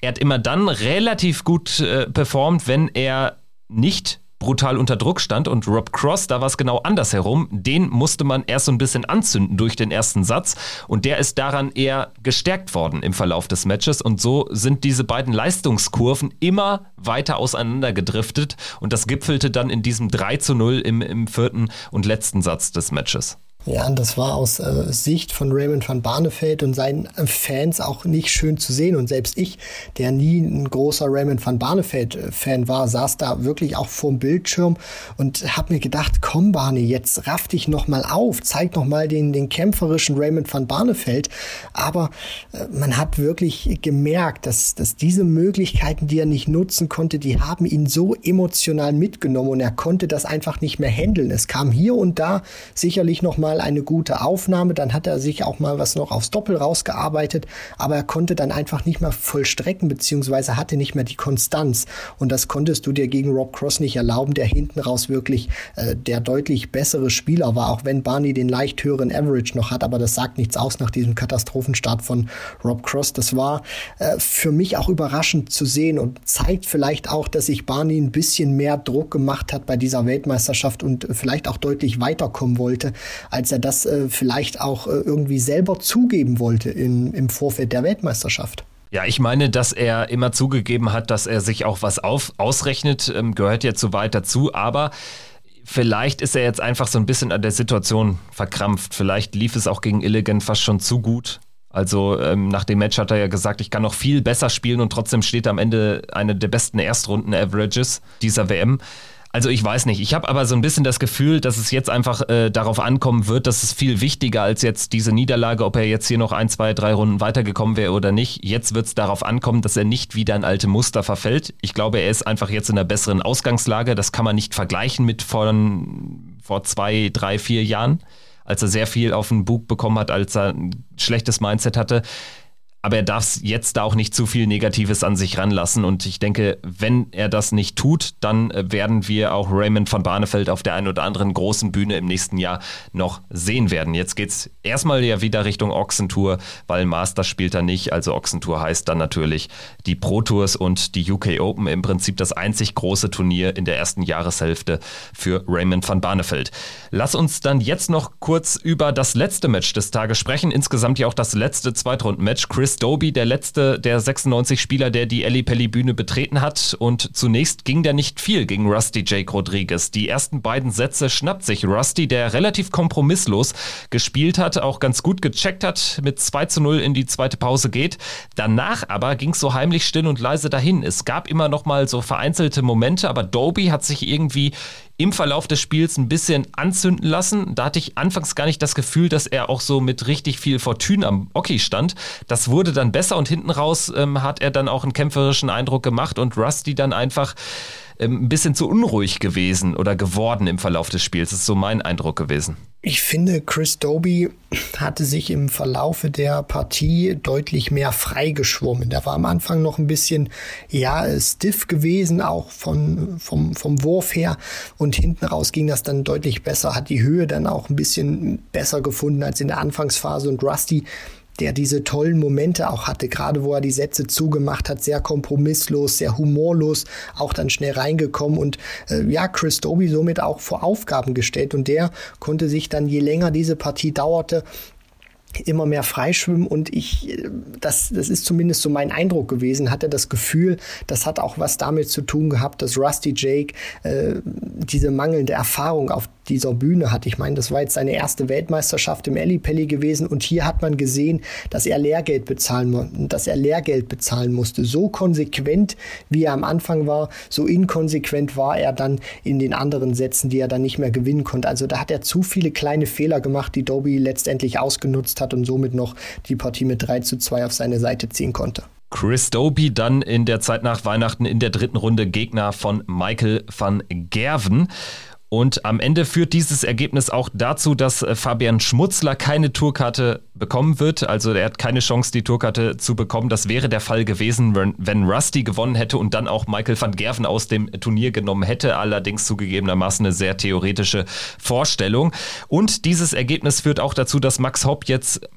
Er hat immer dann relativ gut äh, performt, wenn er nicht brutal unter Druck stand und Rob Cross, da war es genau andersherum. Den musste man erst so ein bisschen anzünden durch den ersten Satz und der ist daran eher gestärkt worden im Verlauf des Matches und so sind diese beiden Leistungskurven immer weiter auseinander gedriftet und das gipfelte dann in diesem 3 zu 0 im, im vierten und letzten Satz des Matches. Ja, und das war aus äh, Sicht von Raymond van Barneveld und seinen äh, Fans auch nicht schön zu sehen. Und selbst ich, der nie ein großer Raymond van Barneveld-Fan äh, war, saß da wirklich auch vorm Bildschirm und habe mir gedacht, komm Barney, jetzt raff dich noch mal auf, zeig noch mal den, den kämpferischen Raymond van Barneveld. Aber äh, man hat wirklich gemerkt, dass, dass diese Möglichkeiten, die er nicht nutzen konnte, die haben ihn so emotional mitgenommen und er konnte das einfach nicht mehr handeln. Es kam hier und da sicherlich noch mal eine gute Aufnahme, dann hat er sich auch mal was noch aufs Doppel rausgearbeitet, aber er konnte dann einfach nicht mehr vollstrecken, beziehungsweise hatte nicht mehr die Konstanz. Und das konntest du dir gegen Rob Cross nicht erlauben, der hinten raus wirklich äh, der deutlich bessere Spieler war, auch wenn Barney den leicht höheren Average noch hat, aber das sagt nichts aus nach diesem Katastrophenstart von Rob Cross. Das war äh, für mich auch überraschend zu sehen und zeigt vielleicht auch, dass sich Barney ein bisschen mehr Druck gemacht hat bei dieser Weltmeisterschaft und vielleicht auch deutlich weiterkommen wollte, als er das äh, vielleicht auch äh, irgendwie selber zugeben wollte in, im Vorfeld der Weltmeisterschaft. Ja, ich meine, dass er immer zugegeben hat, dass er sich auch was auf, ausrechnet, ähm, gehört jetzt so weit dazu, aber vielleicht ist er jetzt einfach so ein bisschen an der Situation verkrampft. Vielleicht lief es auch gegen Illigan fast schon zu gut. Also ähm, nach dem Match hat er ja gesagt, ich kann noch viel besser spielen und trotzdem steht am Ende eine der besten Erstrunden-Averages dieser WM. Also ich weiß nicht. Ich habe aber so ein bisschen das Gefühl, dass es jetzt einfach äh, darauf ankommen wird, dass es viel wichtiger als jetzt diese Niederlage, ob er jetzt hier noch ein, zwei, drei Runden weitergekommen wäre oder nicht. Jetzt wird es darauf ankommen, dass er nicht wieder in alte Muster verfällt. Ich glaube, er ist einfach jetzt in einer besseren Ausgangslage. Das kann man nicht vergleichen mit von, vor zwei, drei, vier Jahren, als er sehr viel auf den Bug bekommen hat, als er ein schlechtes Mindset hatte aber er darf jetzt da auch nicht zu viel Negatives an sich ranlassen. Und ich denke, wenn er das nicht tut, dann äh, werden wir auch Raymond von Barnefeld auf der einen oder anderen großen Bühne im nächsten Jahr noch sehen werden. Jetzt geht es erstmal ja wieder Richtung Ochsentour, weil Master spielt er nicht. Also Ochsentour heißt dann natürlich die Pro Tours und die UK Open im Prinzip das einzig große Turnier in der ersten Jahreshälfte für Raymond van Barneveld. Lass uns dann jetzt noch kurz über das letzte Match des Tages sprechen. Insgesamt ja auch das letzte Zweitrunden-Match. Chris Doby, der letzte der 96 Spieler, der die Pelli Bühne betreten hat. Und zunächst ging da nicht viel gegen Rusty Jake Rodriguez. Die ersten beiden Sätze schnappt sich Rusty, der relativ kompromisslos gespielt hat, auch ganz gut gecheckt hat, mit 2 zu 0 in die zweite Pause geht. Danach aber ging es so heimlich still und leise dahin. Es gab immer noch mal so vereinzelte Momente, aber Doby hat sich irgendwie im Verlauf des Spiels ein bisschen anzünden lassen. Da hatte ich anfangs gar nicht das Gefühl, dass er auch so mit richtig viel Fortune am Oki stand. Das wurde dann besser und hinten raus ähm, hat er dann auch einen kämpferischen Eindruck gemacht und Rusty dann einfach ähm, ein bisschen zu unruhig gewesen oder geworden im Verlauf des Spiels. Das ist so mein Eindruck gewesen. Ich finde, Chris Doby hatte sich im Verlaufe der Partie deutlich mehr freigeschwommen. Der war am Anfang noch ein bisschen, ja, stiff gewesen, auch von, vom, vom Wurf her. Und hinten raus ging das dann deutlich besser, hat die Höhe dann auch ein bisschen besser gefunden als in der Anfangsphase. Und Rusty der diese tollen Momente auch hatte, gerade wo er die Sätze zugemacht hat, sehr kompromisslos, sehr humorlos, auch dann schnell reingekommen und äh, ja, Chris Doby somit auch vor Aufgaben gestellt. Und der konnte sich dann, je länger diese Partie dauerte, immer mehr freischwimmen und ich, äh, das, das ist zumindest so mein Eindruck gewesen, hatte das Gefühl, das hat auch was damit zu tun gehabt, dass Rusty Jake äh, diese mangelnde Erfahrung auf dieser Bühne hat. Ich meine, das war jetzt seine erste Weltmeisterschaft im Ellipelli gewesen und hier hat man gesehen, dass er Lehrgeld bezahlen, dass er Lehrgeld bezahlen musste. So konsequent, wie er am Anfang war, so inkonsequent war er dann in den anderen Sätzen, die er dann nicht mehr gewinnen konnte. Also da hat er zu viele kleine Fehler gemacht, die Doby letztendlich ausgenutzt hat und somit noch die Partie mit 3 zu 2 auf seine Seite ziehen konnte. Chris Doby dann in der Zeit nach Weihnachten in der dritten Runde Gegner von Michael van Gerven. Und am Ende führt dieses Ergebnis auch dazu, dass äh, Fabian Schmutzler keine Tourkarte bekommen wird. Also er hat keine Chance, die Tourkarte zu bekommen. Das wäre der Fall gewesen, wenn Rusty gewonnen hätte und dann auch Michael van Gerven aus dem Turnier genommen hätte. Allerdings zugegebenermaßen eine sehr theoretische Vorstellung. Und dieses Ergebnis führt auch dazu, dass Max Hopp jetzt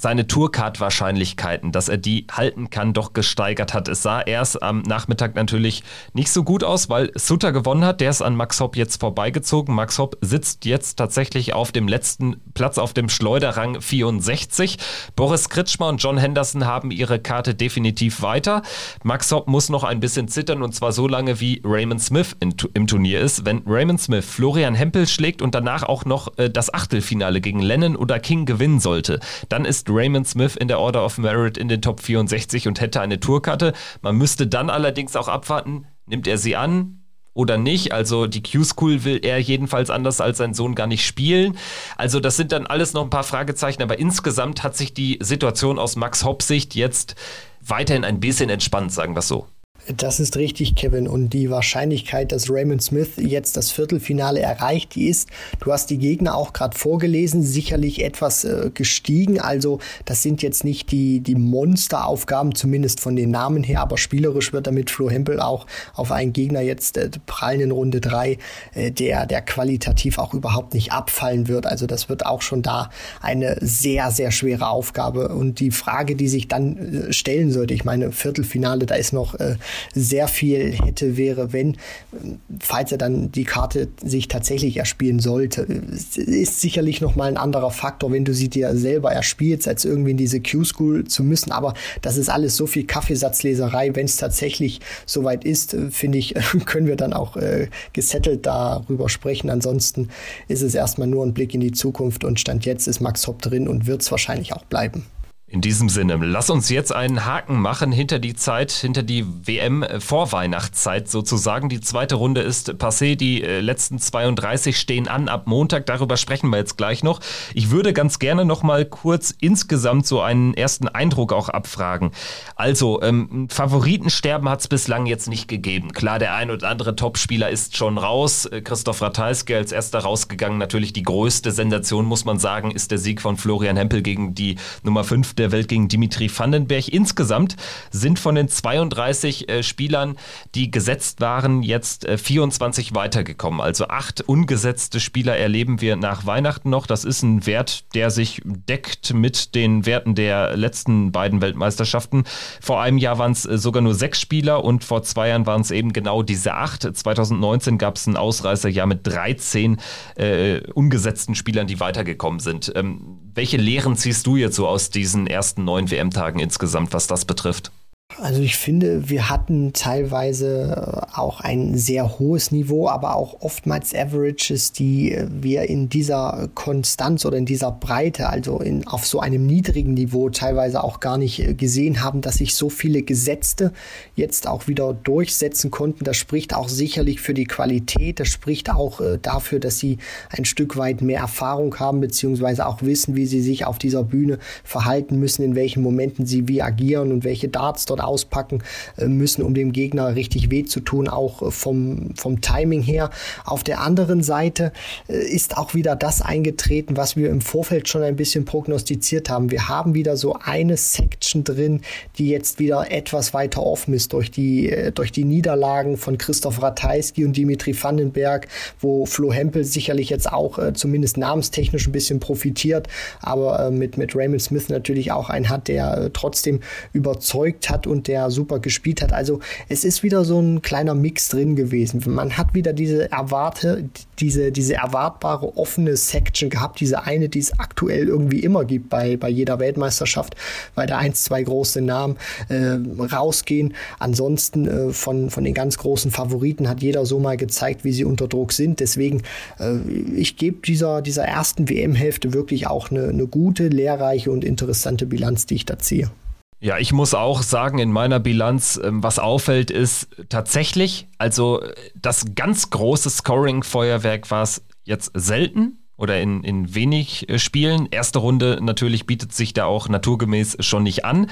seine Tourcard-Wahrscheinlichkeiten, dass er die halten kann, doch gesteigert hat. Es sah erst am Nachmittag natürlich nicht so gut aus, weil Sutter gewonnen hat. Der ist an Max Hopp jetzt vorbeigezogen. Max Hopp sitzt jetzt tatsächlich auf dem letzten Platz auf dem Schleuderrang 64. Boris Kritschmer und John Henderson haben ihre Karte definitiv weiter. Max Hopp muss noch ein bisschen zittern und zwar so lange, wie Raymond Smith in, im Turnier ist. Wenn Raymond Smith Florian Hempel schlägt und danach auch noch äh, das Achtelfinale gegen Lennon oder King gewinnen sollte, dann ist Raymond Smith in der Order of Merit in den Top 64 und hätte eine Tourkarte. Man müsste dann allerdings auch abwarten, nimmt er sie an, oder nicht. Also die Q-School will er jedenfalls anders als sein Sohn gar nicht spielen. Also das sind dann alles noch ein paar Fragezeichen, aber insgesamt hat sich die Situation aus Max Hopp Sicht jetzt weiterhin ein bisschen entspannt, sagen wir es so. Das ist richtig, Kevin. Und die Wahrscheinlichkeit, dass Raymond Smith jetzt das Viertelfinale erreicht, die ist, du hast die Gegner auch gerade vorgelesen, sicherlich etwas äh, gestiegen. Also das sind jetzt nicht die, die Monsteraufgaben, zumindest von den Namen her, aber spielerisch wird damit Flo Hempel auch auf einen Gegner jetzt äh, prallen in Runde 3, äh, der, der qualitativ auch überhaupt nicht abfallen wird. Also das wird auch schon da eine sehr, sehr schwere Aufgabe. Und die Frage, die sich dann äh, stellen sollte, ich meine, Viertelfinale, da ist noch äh, sehr viel hätte, wäre, wenn, falls er dann die Karte sich tatsächlich erspielen sollte. Ist sicherlich nochmal ein anderer Faktor, wenn du sie dir selber erspielst, als irgendwie in diese Q-School zu müssen. Aber das ist alles so viel Kaffeesatzleserei. Wenn es tatsächlich soweit ist, finde ich, können wir dann auch äh, gesettelt darüber sprechen. Ansonsten ist es erstmal nur ein Blick in die Zukunft und Stand jetzt ist Max Hopp drin und wird es wahrscheinlich auch bleiben. In diesem Sinne, lass uns jetzt einen Haken machen hinter die Zeit, hinter die WM-Vorweihnachtszeit sozusagen. Die zweite Runde ist passé, die äh, letzten 32 stehen an ab Montag, darüber sprechen wir jetzt gleich noch. Ich würde ganz gerne noch mal kurz insgesamt so einen ersten Eindruck auch abfragen. Also, ähm, Favoritensterben hat es bislang jetzt nicht gegeben. Klar, der ein oder andere Topspieler ist schon raus. Äh, Christoph Ratajski als erster rausgegangen. Natürlich die größte Sensation, muss man sagen, ist der Sieg von Florian Hempel gegen die Nummer 5 der Welt gegen Dimitri Vandenberg. Insgesamt sind von den 32 äh, Spielern, die gesetzt waren, jetzt äh, 24 weitergekommen. Also acht ungesetzte Spieler erleben wir nach Weihnachten noch. Das ist ein Wert, der sich deckt mit den Werten der letzten beiden Weltmeisterschaften. Vor einem Jahr waren es äh, sogar nur sechs Spieler und vor zwei Jahren waren es eben genau diese acht. 2019 gab es ein Ausreißerjahr mit 13 äh, ungesetzten Spielern, die weitergekommen sind. Ähm, welche Lehren ziehst du jetzt so aus diesen ersten neun WM-Tagen insgesamt, was das betrifft? Also ich finde, wir hatten teilweise äh, auch ein sehr hohes Niveau, aber auch oftmals Averages, die wir in dieser Konstanz oder in dieser Breite, also in, auf so einem niedrigen Niveau teilweise auch gar nicht äh, gesehen haben, dass sich so viele Gesetzte jetzt auch wieder durchsetzen konnten. Das spricht auch sicherlich für die Qualität, das spricht auch äh, dafür, dass sie ein Stück weit mehr Erfahrung haben, beziehungsweise auch wissen, wie sie sich auf dieser Bühne verhalten müssen, in welchen Momenten sie wie agieren und welche Darts dort auspacken äh, müssen, um dem Gegner richtig weh zu tun, auch äh, vom, vom Timing her. Auf der anderen Seite äh, ist auch wieder das eingetreten, was wir im Vorfeld schon ein bisschen prognostiziert haben. Wir haben wieder so eine Section drin, die jetzt wieder etwas weiter offen ist durch die, durch die Niederlagen von Christoph Ratajski und Dimitri Vandenberg, wo Flo Hempel sicherlich jetzt auch zumindest namenstechnisch ein bisschen profitiert, aber mit, mit Raymond Smith natürlich auch einen hat, der trotzdem überzeugt hat und der super gespielt hat. Also es ist wieder so ein kleiner Mix drin gewesen. Man hat wieder diese erwarte, diese, diese erwartbare offene Section gehabt, diese eine, die es aktuell irgendwie immer gibt bei, bei jeder Weltmeisterschaft, weil da eins, zwei große Namen äh, rausgehen. Ansonsten äh, von, von den ganz großen Favoriten hat jeder so mal gezeigt, wie sie unter Druck sind. Deswegen, äh, ich gebe dieser, dieser ersten WM-Hälfte wirklich auch eine, eine gute, lehrreiche und interessante Bilanz, die ich da ziehe. Ja, ich muss auch sagen, in meiner Bilanz, ähm, was auffällt, ist tatsächlich, also das ganz große Scoring-Feuerwerk war es jetzt selten oder in, in wenig äh, Spielen. Erste Runde natürlich bietet sich da auch naturgemäß schon nicht an.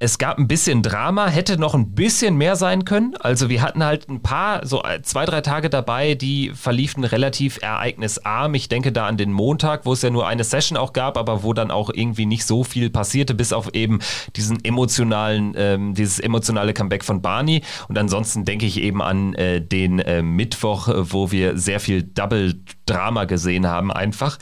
Es gab ein bisschen Drama, hätte noch ein bisschen mehr sein können. Also wir hatten halt ein paar, so zwei, drei Tage dabei, die verliefen relativ ereignisarm. Ich denke da an den Montag, wo es ja nur eine Session auch gab, aber wo dann auch irgendwie nicht so viel passierte, bis auf eben diesen emotionalen, ähm, dieses emotionale Comeback von Barney. Und ansonsten denke ich eben an äh, den äh, Mittwoch, wo wir sehr viel Double-Drama gesehen haben einfach.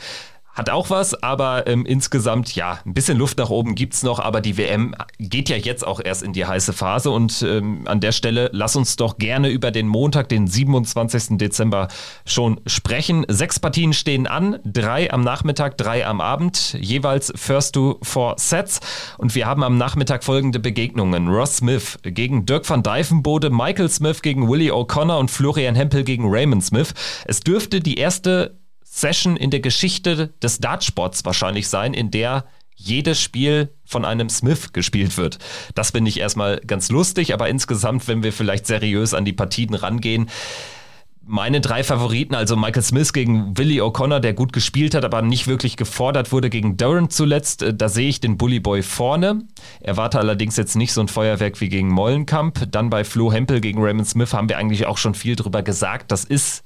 Hat auch was, aber ähm, insgesamt, ja, ein bisschen Luft nach oben gibt's noch, aber die WM geht ja jetzt auch erst in die heiße Phase und ähm, an der Stelle lass uns doch gerne über den Montag, den 27. Dezember schon sprechen. Sechs Partien stehen an, drei am Nachmittag, drei am Abend, jeweils First to Four Sets und wir haben am Nachmittag folgende Begegnungen. Ross Smith gegen Dirk van Dijvenbode, Michael Smith gegen Willie O'Connor und Florian Hempel gegen Raymond Smith. Es dürfte die erste Session in der Geschichte des Dartsports wahrscheinlich sein, in der jedes Spiel von einem Smith gespielt wird. Das finde ich erstmal ganz lustig, aber insgesamt, wenn wir vielleicht seriös an die Partien rangehen, meine drei Favoriten, also Michael Smith gegen Willie O'Connor, der gut gespielt hat, aber nicht wirklich gefordert wurde gegen Durant zuletzt, äh, da sehe ich den Bully Boy vorne. Erwarte allerdings jetzt nicht so ein Feuerwerk wie gegen Mollenkamp. Dann bei Flo Hempel gegen Raymond Smith haben wir eigentlich auch schon viel drüber gesagt. Das ist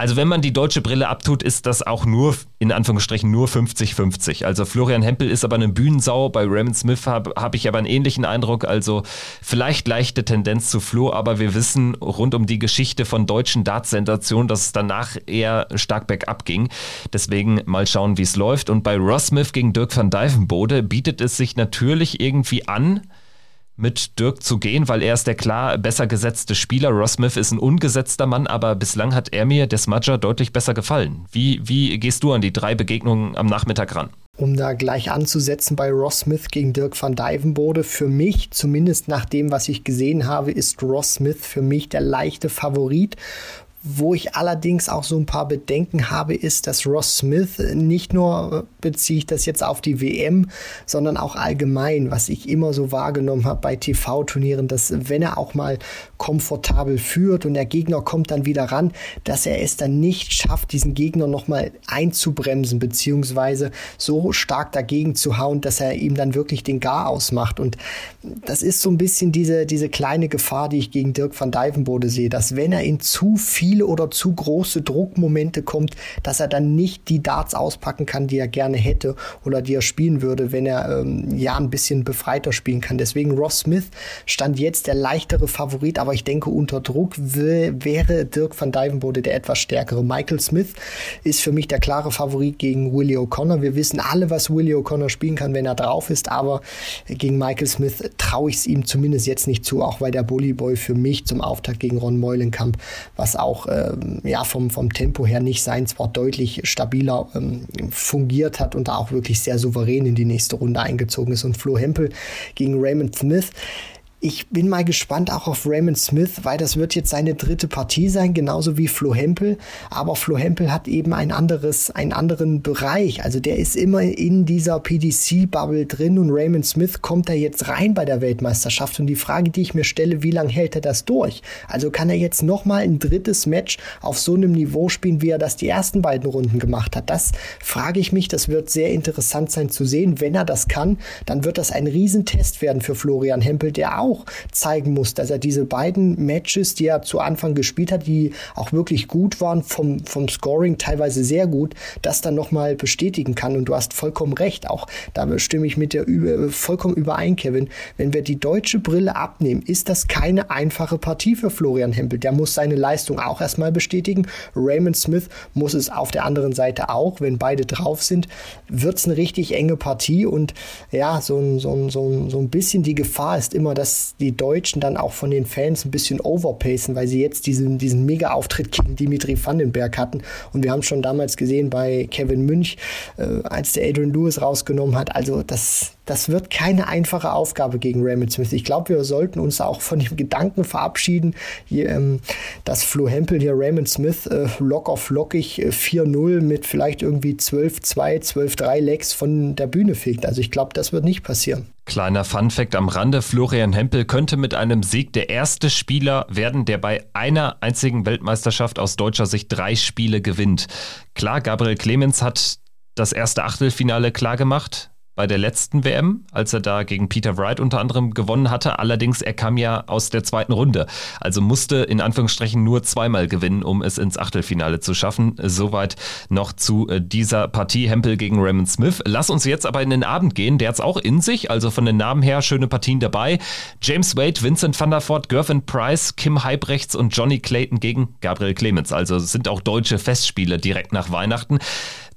also wenn man die deutsche Brille abtut, ist das auch nur, in Anführungsstrichen, nur 50-50. Also Florian Hempel ist aber eine Bühnensau, bei Raymond Smith habe hab ich aber einen ähnlichen Eindruck. Also vielleicht leichte Tendenz zu Flo, aber wir wissen rund um die Geschichte von deutschen Darts-Sensationen, dass es danach eher stark bergab ging. Deswegen mal schauen, wie es läuft. Und bei Ross Smith gegen Dirk van Dijvenbode bietet es sich natürlich irgendwie an, mit Dirk zu gehen, weil er ist der klar besser gesetzte Spieler. Ross Smith ist ein ungesetzter Mann, aber bislang hat er mir, Smudger, deutlich besser gefallen. Wie, wie gehst du an die drei Begegnungen am Nachmittag ran? um da gleich anzusetzen bei Ross Smith gegen Dirk van Dijvenbode. Für mich, zumindest nach dem, was ich gesehen habe, ist Ross Smith für mich der leichte Favorit. Wo ich allerdings auch so ein paar Bedenken habe, ist, dass Ross Smith nicht nur beziehe ich das jetzt auf die WM, sondern auch allgemein, was ich immer so wahrgenommen habe bei TV-Turnieren, dass wenn er auch mal komfortabel führt und der Gegner kommt dann wieder ran, dass er es dann nicht schafft, diesen Gegner nochmal einzubremsen, beziehungsweise so stark dagegen zu hauen, dass er ihm dann wirklich den Gar ausmacht. Und das ist so ein bisschen diese, diese kleine Gefahr, die ich gegen Dirk van Dijvenbode sehe, dass wenn er in zu viel viele oder zu große Druckmomente kommt, dass er dann nicht die Darts auspacken kann, die er gerne hätte oder die er spielen würde, wenn er ähm, ja ein bisschen befreiter spielen kann. Deswegen Ross Smith stand jetzt der leichtere Favorit, aber ich denke, unter Druck wäre Dirk van Dijvenbode der etwas stärkere. Michael Smith ist für mich der klare Favorit gegen Willie O'Connor. Wir wissen alle, was Willie O'Connor spielen kann, wenn er drauf ist, aber gegen Michael Smith traue ich es ihm zumindest jetzt nicht zu, auch weil der Bully Boy für mich zum Auftakt gegen Ron Meulenkamp, was auch auch äh, ja, vom, vom Tempo her nicht sein, zwar deutlich stabiler ähm, fungiert hat und da auch wirklich sehr souverän in die nächste Runde eingezogen ist. Und Flo Hempel gegen Raymond Smith ich bin mal gespannt auch auf Raymond Smith, weil das wird jetzt seine dritte Partie sein, genauso wie Flo Hempel. Aber Flo Hempel hat eben ein anderes, einen anderen Bereich. Also der ist immer in dieser PDC-Bubble drin und Raymond Smith kommt da jetzt rein bei der Weltmeisterschaft. Und die Frage, die ich mir stelle, wie lange hält er das durch? Also kann er jetzt nochmal ein drittes Match auf so einem Niveau spielen, wie er das die ersten beiden Runden gemacht hat? Das frage ich mich. Das wird sehr interessant sein zu sehen. Wenn er das kann, dann wird das ein Riesentest werden für Florian Hempel, der auch auch zeigen muss, dass er diese beiden Matches, die er zu Anfang gespielt hat, die auch wirklich gut waren, vom, vom Scoring teilweise sehr gut, das dann nochmal bestätigen kann. Und du hast vollkommen recht, auch da stimme ich mit dir vollkommen überein, Kevin. Wenn wir die deutsche Brille abnehmen, ist das keine einfache Partie für Florian Hempel. Der muss seine Leistung auch erstmal bestätigen. Raymond Smith muss es auf der anderen Seite auch. Wenn beide drauf sind, wird es eine richtig enge Partie. Und ja, so so, so, so ein bisschen die Gefahr ist immer, dass die Deutschen dann auch von den Fans ein bisschen overpacen, weil sie jetzt diesen, diesen Mega-Auftritt gegen Dimitri Vandenberg hatten. Und wir haben schon damals gesehen bei Kevin Münch, äh, als der Adrian Lewis rausgenommen hat. Also das, das wird keine einfache Aufgabe gegen Raymond Smith. Ich glaube, wir sollten uns auch von dem Gedanken verabschieden, hier, ähm, dass Flo Hempel hier Raymond Smith äh, lock auf lockig äh, 4-0 mit vielleicht irgendwie 12-2, 12-3 Legs von der Bühne fegt. Also ich glaube, das wird nicht passieren. Kleiner Funfact am Rande, Florian Hempel könnte mit einem Sieg der erste Spieler werden, der bei einer einzigen Weltmeisterschaft aus deutscher Sicht drei Spiele gewinnt. Klar, Gabriel Clemens hat das erste Achtelfinale klargemacht bei der letzten WM, als er da gegen Peter Wright unter anderem gewonnen hatte. Allerdings, er kam ja aus der zweiten Runde, also musste in Anführungsstrichen nur zweimal gewinnen, um es ins Achtelfinale zu schaffen. Soweit noch zu äh, dieser Partie Hempel gegen Raymond Smith. Lass uns jetzt aber in den Abend gehen. Der hat es auch in sich, also von den Namen her schöne Partien dabei. James Wade, Vincent van der Voort, Gervin Price, Kim Heibrechts und Johnny Clayton gegen Gabriel Clemens. Also sind auch deutsche Festspiele direkt nach Weihnachten.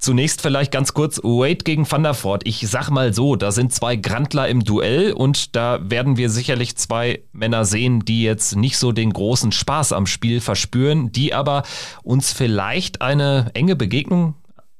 Zunächst vielleicht ganz kurz Wade gegen Van der Voort. Ich sag mal so, da sind zwei Grandler im Duell und da werden wir sicherlich zwei Männer sehen, die jetzt nicht so den großen Spaß am Spiel verspüren, die aber uns vielleicht eine enge Begegnung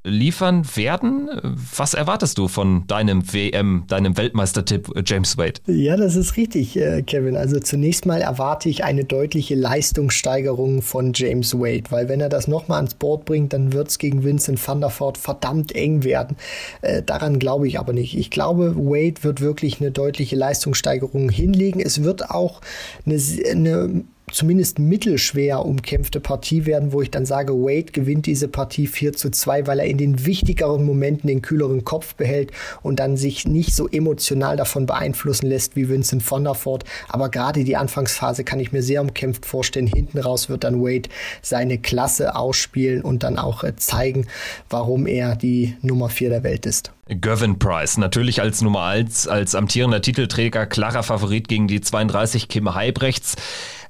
liefern werden. Was erwartest du von deinem WM, deinem Weltmeistertipp James Wade? Ja, das ist richtig, äh, Kevin. Also zunächst mal erwarte ich eine deutliche Leistungssteigerung von James Wade, weil wenn er das nochmal ans Board bringt, dann wird es gegen Vincent van der Voort verdammt eng werden. Äh, daran glaube ich aber nicht. Ich glaube, Wade wird wirklich eine deutliche Leistungssteigerung hinlegen. Es wird auch eine, eine zumindest mittelschwer umkämpfte Partie werden, wo ich dann sage, Wade gewinnt diese Partie 4 zu 2, weil er in den wichtigeren Momenten den kühleren Kopf behält und dann sich nicht so emotional davon beeinflussen lässt wie Vincent von der Voort. Aber gerade die Anfangsphase kann ich mir sehr umkämpft vorstellen. Hinten raus wird dann Wade seine Klasse ausspielen und dann auch äh, zeigen, warum er die Nummer 4 der Welt ist. Gervin Price, natürlich als Nummer 1, als amtierender Titelträger, klarer Favorit gegen die 32 Kim Heibrechts.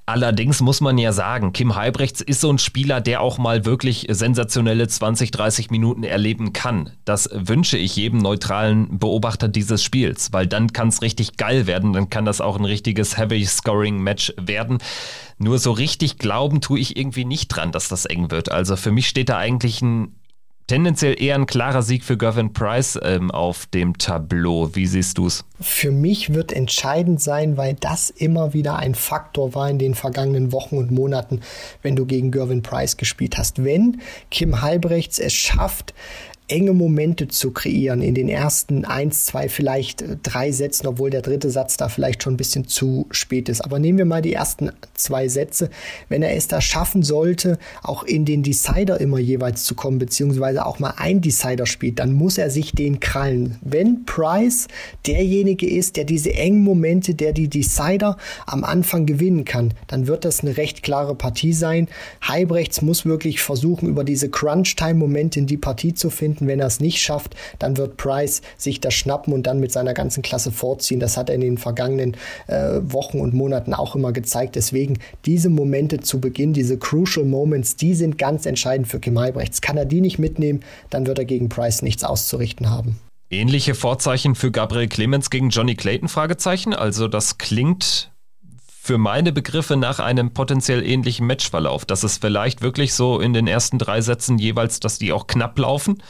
Allerdings muss man ja sagen, Kim Heibrechts ist so ein Spieler, der auch mal wirklich sensationelle 20, 30 Minuten erleben kann. Das wünsche ich jedem neutralen Beobachter dieses Spiels, weil dann kann es richtig geil werden, dann kann das auch ein richtiges Heavy-Scoring-Match werden. Nur so richtig glauben tue ich irgendwie nicht dran, dass das eng wird. Also für mich steht da eigentlich ein tendenziell eher ein klarer Sieg für Gavin Price ähm, auf dem Tableau. Wie siehst du es? Für mich wird entscheidend sein, weil das immer wieder ein Faktor war in den vergangenen Wochen und Monaten, wenn du gegen Gervin Price gespielt hast. Wenn Kim Halbrechts es schafft, enge Momente zu kreieren in den ersten eins, zwei, vielleicht äh, drei Sätzen, obwohl der dritte Satz da vielleicht schon ein bisschen zu spät ist. Aber nehmen wir mal die ersten zwei Sätze. Wenn er es da schaffen sollte, auch in den Decider immer jeweils zu kommen, beziehungsweise auch mal ein Decider spielt, dann muss er sich den krallen. Wenn Price derjenige ist, der diese engen Momente, der die Decider am Anfang gewinnen kann, dann wird das eine recht klare Partie sein. Heibrechts muss wirklich versuchen, über diese Crunch-Time-Momente in die Partie zu finden finden. Wenn er es nicht schafft, dann wird Price sich das schnappen und dann mit seiner ganzen Klasse vorziehen. Das hat er in den vergangenen äh, Wochen und Monaten auch immer gezeigt. Deswegen diese Momente zu Beginn, diese Crucial Moments, die sind ganz entscheidend für Kim Heibrechts. Kann er die nicht mitnehmen, dann wird er gegen Price nichts auszurichten haben. Ähnliche Vorzeichen für Gabriel Clemens gegen Johnny Clayton? Fragezeichen. Also das klingt für meine Begriffe nach einem potenziell ähnlichen Matchverlauf. Dass es vielleicht wirklich so in den ersten drei Sätzen jeweils, dass die auch knapp laufen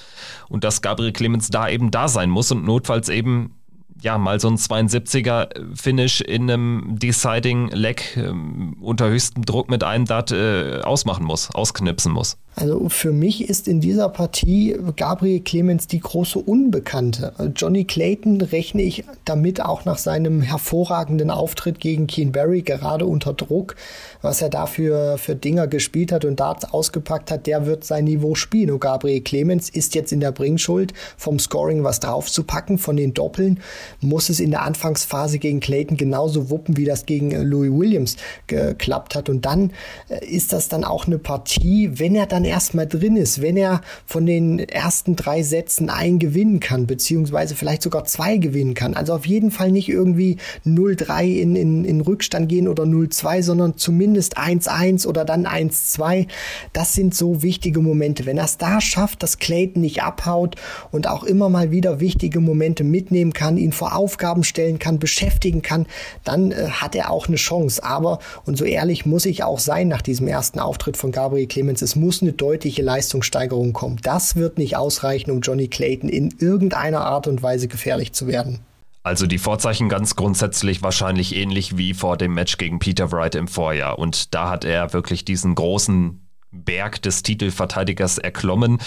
und dass Gabriel Clemens da eben da sein muss und notfalls eben ja, mal so ein 72er Finish in einem Deciding Leg ähm, unter höchstem Druck mit einem Dart äh, ausmachen muss, ausknipsen muss. Also für mich ist in dieser Partie Gabriel Clemens die große Unbekannte. Johnny Clayton rechne ich damit auch nach seinem hervorragenden Auftritt gegen Keen Barry gerade unter Druck, was er dafür für Dinger gespielt hat und Darts ausgepackt hat, der wird sein Niveau spielen. Und Gabriel Clemens ist jetzt in der Bringschuld vom Scoring was draufzupacken, von den Doppeln muss es in der Anfangsphase gegen Clayton genauso wuppen, wie das gegen äh, Louis Williams geklappt hat. Und dann äh, ist das dann auch eine Partie, wenn er dann erstmal drin ist, wenn er von den ersten drei Sätzen einen gewinnen kann, beziehungsweise vielleicht sogar zwei gewinnen kann. Also auf jeden Fall nicht irgendwie 0-3 in, in, in Rückstand gehen oder 0-2, sondern zumindest 1-1 oder dann 1-2. Das sind so wichtige Momente. Wenn er es da schafft, dass Clayton nicht abhaut und auch immer mal wieder wichtige Momente mitnehmen kann, ihn vor Aufgaben stellen kann, beschäftigen kann, dann äh, hat er auch eine Chance. Aber, und so ehrlich muss ich auch sein nach diesem ersten Auftritt von Gabriel Clemens, es muss eine deutliche Leistungssteigerung kommen. Das wird nicht ausreichen, um Johnny Clayton in irgendeiner Art und Weise gefährlich zu werden. Also die Vorzeichen ganz grundsätzlich wahrscheinlich ähnlich wie vor dem Match gegen Peter Wright im Vorjahr. Und da hat er wirklich diesen großen Berg des Titelverteidigers erklommen.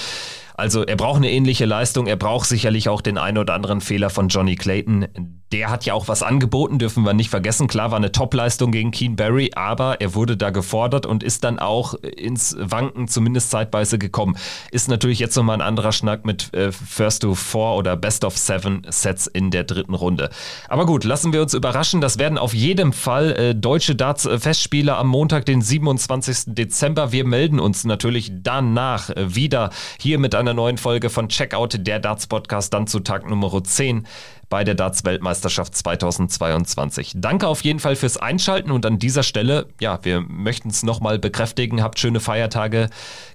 Also er braucht eine ähnliche Leistung, er braucht sicherlich auch den einen oder anderen Fehler von Johnny Clayton. Der hat ja auch was angeboten, dürfen wir nicht vergessen. Klar war eine Topleistung gegen Keen Barry, aber er wurde da gefordert und ist dann auch ins Wanken zumindest zeitweise gekommen. Ist natürlich jetzt nochmal ein anderer Schnack mit äh, First to Four oder Best of Seven Sets in der dritten Runde. Aber gut, lassen wir uns überraschen. Das werden auf jeden Fall äh, deutsche Darts-Festspiele am Montag, den 27. Dezember. Wir melden uns natürlich danach wieder hier mit einer neuen Folge von Checkout, der Darts Podcast, dann zu Tag Nummer 10 bei der Darts-Weltmeisterschaft 2022. Danke auf jeden Fall fürs Einschalten und an dieser Stelle, ja, wir möchten es nochmal bekräftigen, habt schöne Feiertage,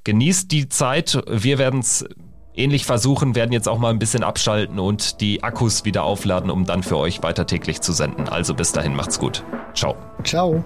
genießt die Zeit, wir werden es ähnlich versuchen, werden jetzt auch mal ein bisschen abschalten und die Akkus wieder aufladen, um dann für euch weiter täglich zu senden. Also bis dahin, macht's gut. Ciao. Ciao.